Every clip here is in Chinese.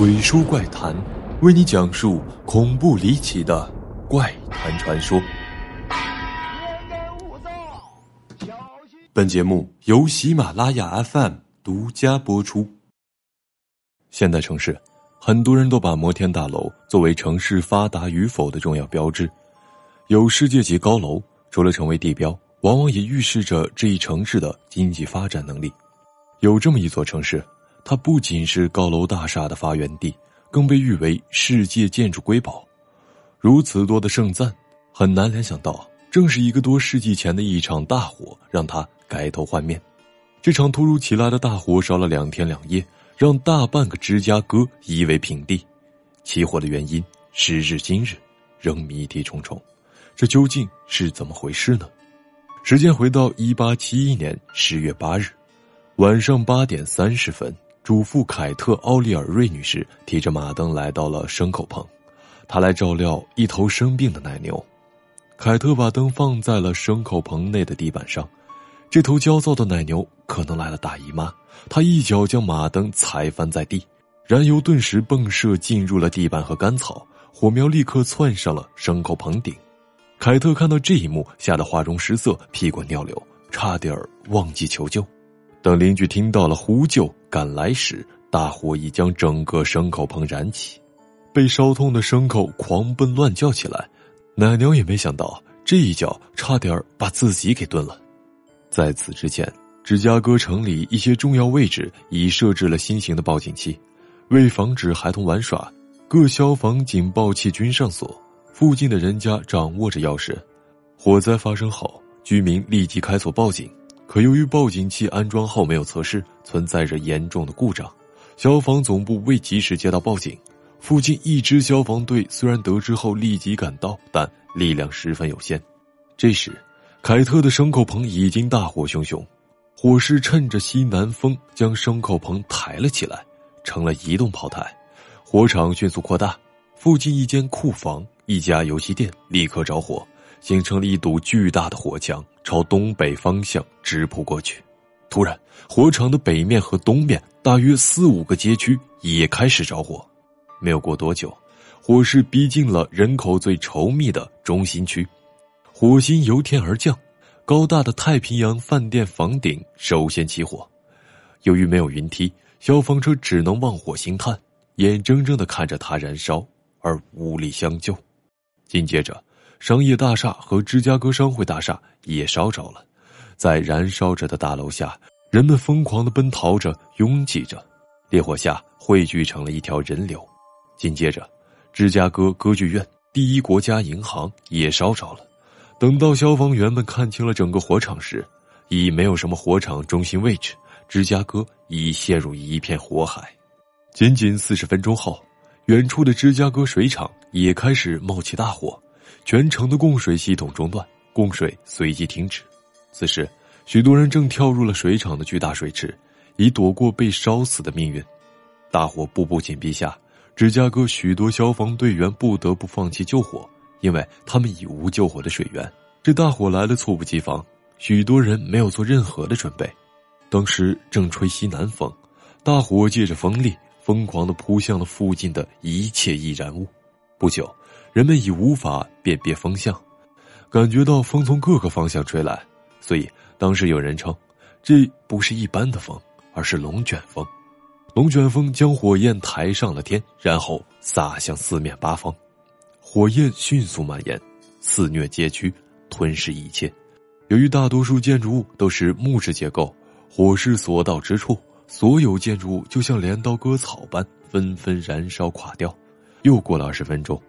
鬼书怪谈，为你讲述恐怖离奇的怪谈传说。本节目由喜马拉雅 FM 独家播出。现代城市，很多人都把摩天大楼作为城市发达与否的重要标志。有世界级高楼，除了成为地标，往往也预示着这一城市的经济发展能力。有这么一座城市。它不仅是高楼大厦的发源地，更被誉为世界建筑瑰宝。如此多的盛赞，很难联想到，正是一个多世纪前的一场大火让它改头换面。这场突如其来的大火烧了两天两夜，让大半个芝加哥夷为平地。起火的原因，时至今日仍谜题重重。这究竟是怎么回事呢？时间回到一八七一年十月八日，晚上八点三十分。主妇凯特·奥利尔瑞女士提着马灯来到了牲口棚，她来照料一头生病的奶牛。凯特把灯放在了牲口棚内的地板上，这头焦躁的奶牛可能来了大姨妈。她一脚将马灯踩翻在地，燃油顿时迸射进入了地板和干草，火苗立刻窜上了牲口棚顶。凯特看到这一幕，吓得花容失色，屁滚尿流，差点忘记求救。等邻居听到了呼救赶来时，大火已将整个牲口棚燃起，被烧痛的牲口狂奔乱叫起来。奶牛也没想到这一脚差点把自己给炖了。在此之前，芝加哥城里一些重要位置已设置了新型的报警器，为防止孩童玩耍，各消防警报器均上锁。附近的人家掌握着钥匙。火灾发生后，居民立即开锁报警。可由于报警器安装后没有测试，存在着严重的故障，消防总部未及时接到报警。附近一支消防队虽然得知后立即赶到，但力量十分有限。这时，凯特的牲口棚已经大火熊熊，火势趁着西南风将牲口棚抬了起来，成了移动炮台。火场迅速扩大，附近一间库房、一家游戏店立刻着火。形成了一堵巨大的火墙，朝东北方向直扑过去。突然，火场的北面和东面大约四五个街区也开始着火。没有过多久，火势逼近了人口最稠密的中心区，火星由天而降。高大的太平洋饭店房顶首先起火，由于没有云梯，消防车只能望火星探，眼睁睁的看着它燃烧而无力相救。紧接着。商业大厦和芝加哥商会大厦也烧着了，在燃烧着的大楼下，人们疯狂的奔逃着，拥挤着，烈火下汇聚成了一条人流。紧接着，芝加哥歌剧院、第一国家银行也烧着了。等到消防员们看清了整个火场时，已没有什么火场中心位置，芝加哥已陷入一片火海。仅仅四十分钟后，远处的芝加哥水厂也开始冒起大火。全城的供水系统中断，供水随即停止。此时，许多人正跳入了水厂的巨大水池，以躲过被烧死的命运。大火步步紧逼下，芝加哥许多消防队员不得不放弃救火，因为他们已无救火的水源。这大火来的猝不及防，许多人没有做任何的准备。当时正吹西南风，大火借着风力疯狂地扑向了附近的一切易燃物。不久。人们已无法辨别风向，感觉到风从各个方向吹来，所以当时有人称，这不是一般的风，而是龙卷风。龙卷风将火焰抬上了天，然后洒向四面八方，火焰迅速蔓延，肆虐街区，吞噬一切。由于大多数建筑物都是木质结构，火势所到之处，所有建筑物就像镰刀割草般纷纷燃烧垮掉。又过了二十分钟。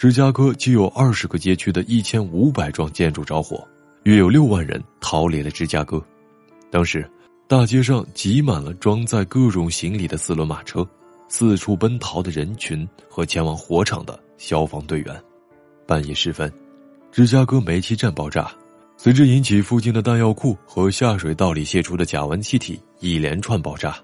芝加哥就有二十个街区的一千五百幢建筑着火，约有六万人逃离了芝加哥。当时，大街上挤满了装载各种行李的四轮马车，四处奔逃的人群和前往火场的消防队员。半夜时分，芝加哥煤气站爆炸，随之引起附近的弹药库和下水道里泄出的甲烷气体一连串爆炸。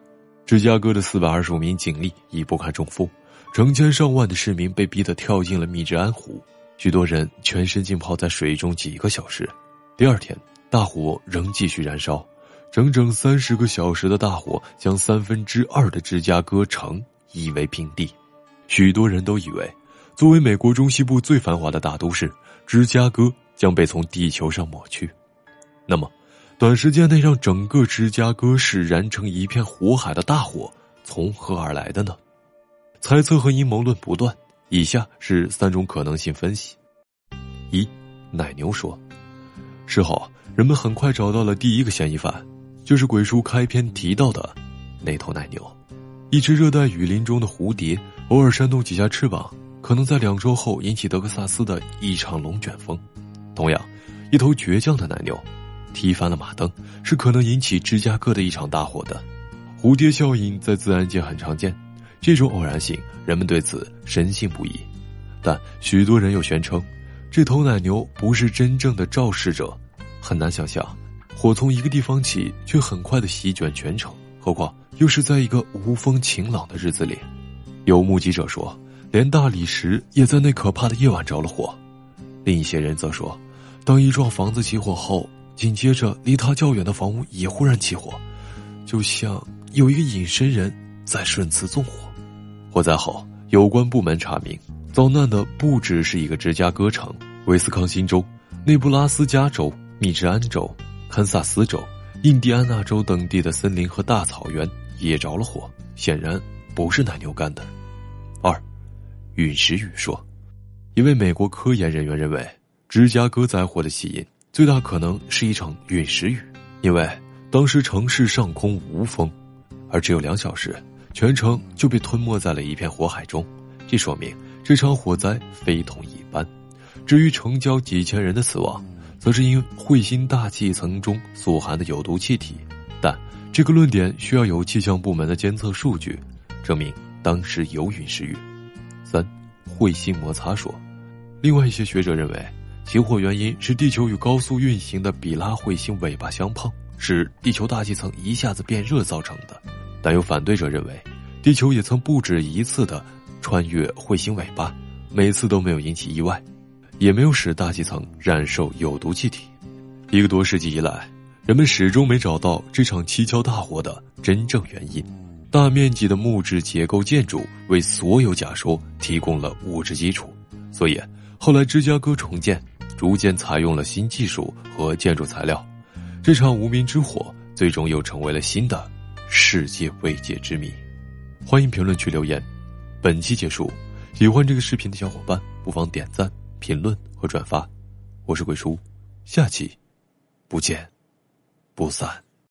芝加哥的四百二十五名警力已不堪重负。成千上万的市民被逼得跳进了密支安湖，许多人全身浸泡在水中几个小时。第二天，大火仍继续燃烧，整整三十个小时的大火将三分之二的芝加哥城夷为平地。许多人都以为，作为美国中西部最繁华的大都市，芝加哥将被从地球上抹去。那么，短时间内让整个芝加哥市燃成一片火海的大火，从何而来的呢？猜测和阴谋论不断。以下是三种可能性分析：一，奶牛说，事后人们很快找到了第一个嫌疑犯，就是鬼叔开篇提到的那头奶牛。一只热带雨林中的蝴蝶，偶尔扇动几下翅膀，可能在两周后引起德克萨斯的一场龙卷风。同样，一头倔强的奶牛，踢翻了马灯，是可能引起芝加哥的一场大火的。蝴蝶效应在自然界很常见。这种偶然性，人们对此深信不疑，但许多人又宣称，这头奶牛不是真正的肇事者，很难想象，火从一个地方起，却很快的席卷全城，何况又是在一个无风晴朗的日子里。有目击者说，连大理石也在那可怕的夜晚着了火。另一些人则说，当一幢房子起火后，紧接着离它较远的房屋也忽然起火，就像有一个隐身人在顺次纵火。火灾后，有关部门查明，遭难的不只是一个芝加哥城，威斯康星州、内布拉斯加州、密治安州、堪萨斯州、印第安纳州等地的森林和大草原也着了火，显然不是奶牛干的。二，陨石雨说，一位美国科研人员认为，芝加哥灾祸的起因最大可能是一场陨石雨，因为当时城市上空无风，而只有两小时。全城就被吞没在了一片火海中，这说明这场火灾非同一般。至于城郊几千人的死亡，则是因彗星大气层中所含的有毒气体。但这个论点需要有气象部门的监测数据，证明当时有陨石雨。三，彗星摩擦说，另外一些学者认为，起火原因是地球与高速运行的比拉彗星尾巴相碰，使地球大气层一下子变热造成的。但有反对者认为，地球也曾不止一次的穿越彗星尾巴，每次都没有引起意外，也没有使大气层染受有毒气体。一个多世纪以来，人们始终没找到这场蹊跷大火的真正原因。大面积的木质结构建筑为所有假说提供了物质基础，所以后来芝加哥重建逐渐采用了新技术和建筑材料。这场无名之火最终又成为了新的。世界未解之谜，欢迎评论区留言。本期结束，喜欢这个视频的小伙伴不妨点赞、评论和转发。我是鬼叔，下期不见不散。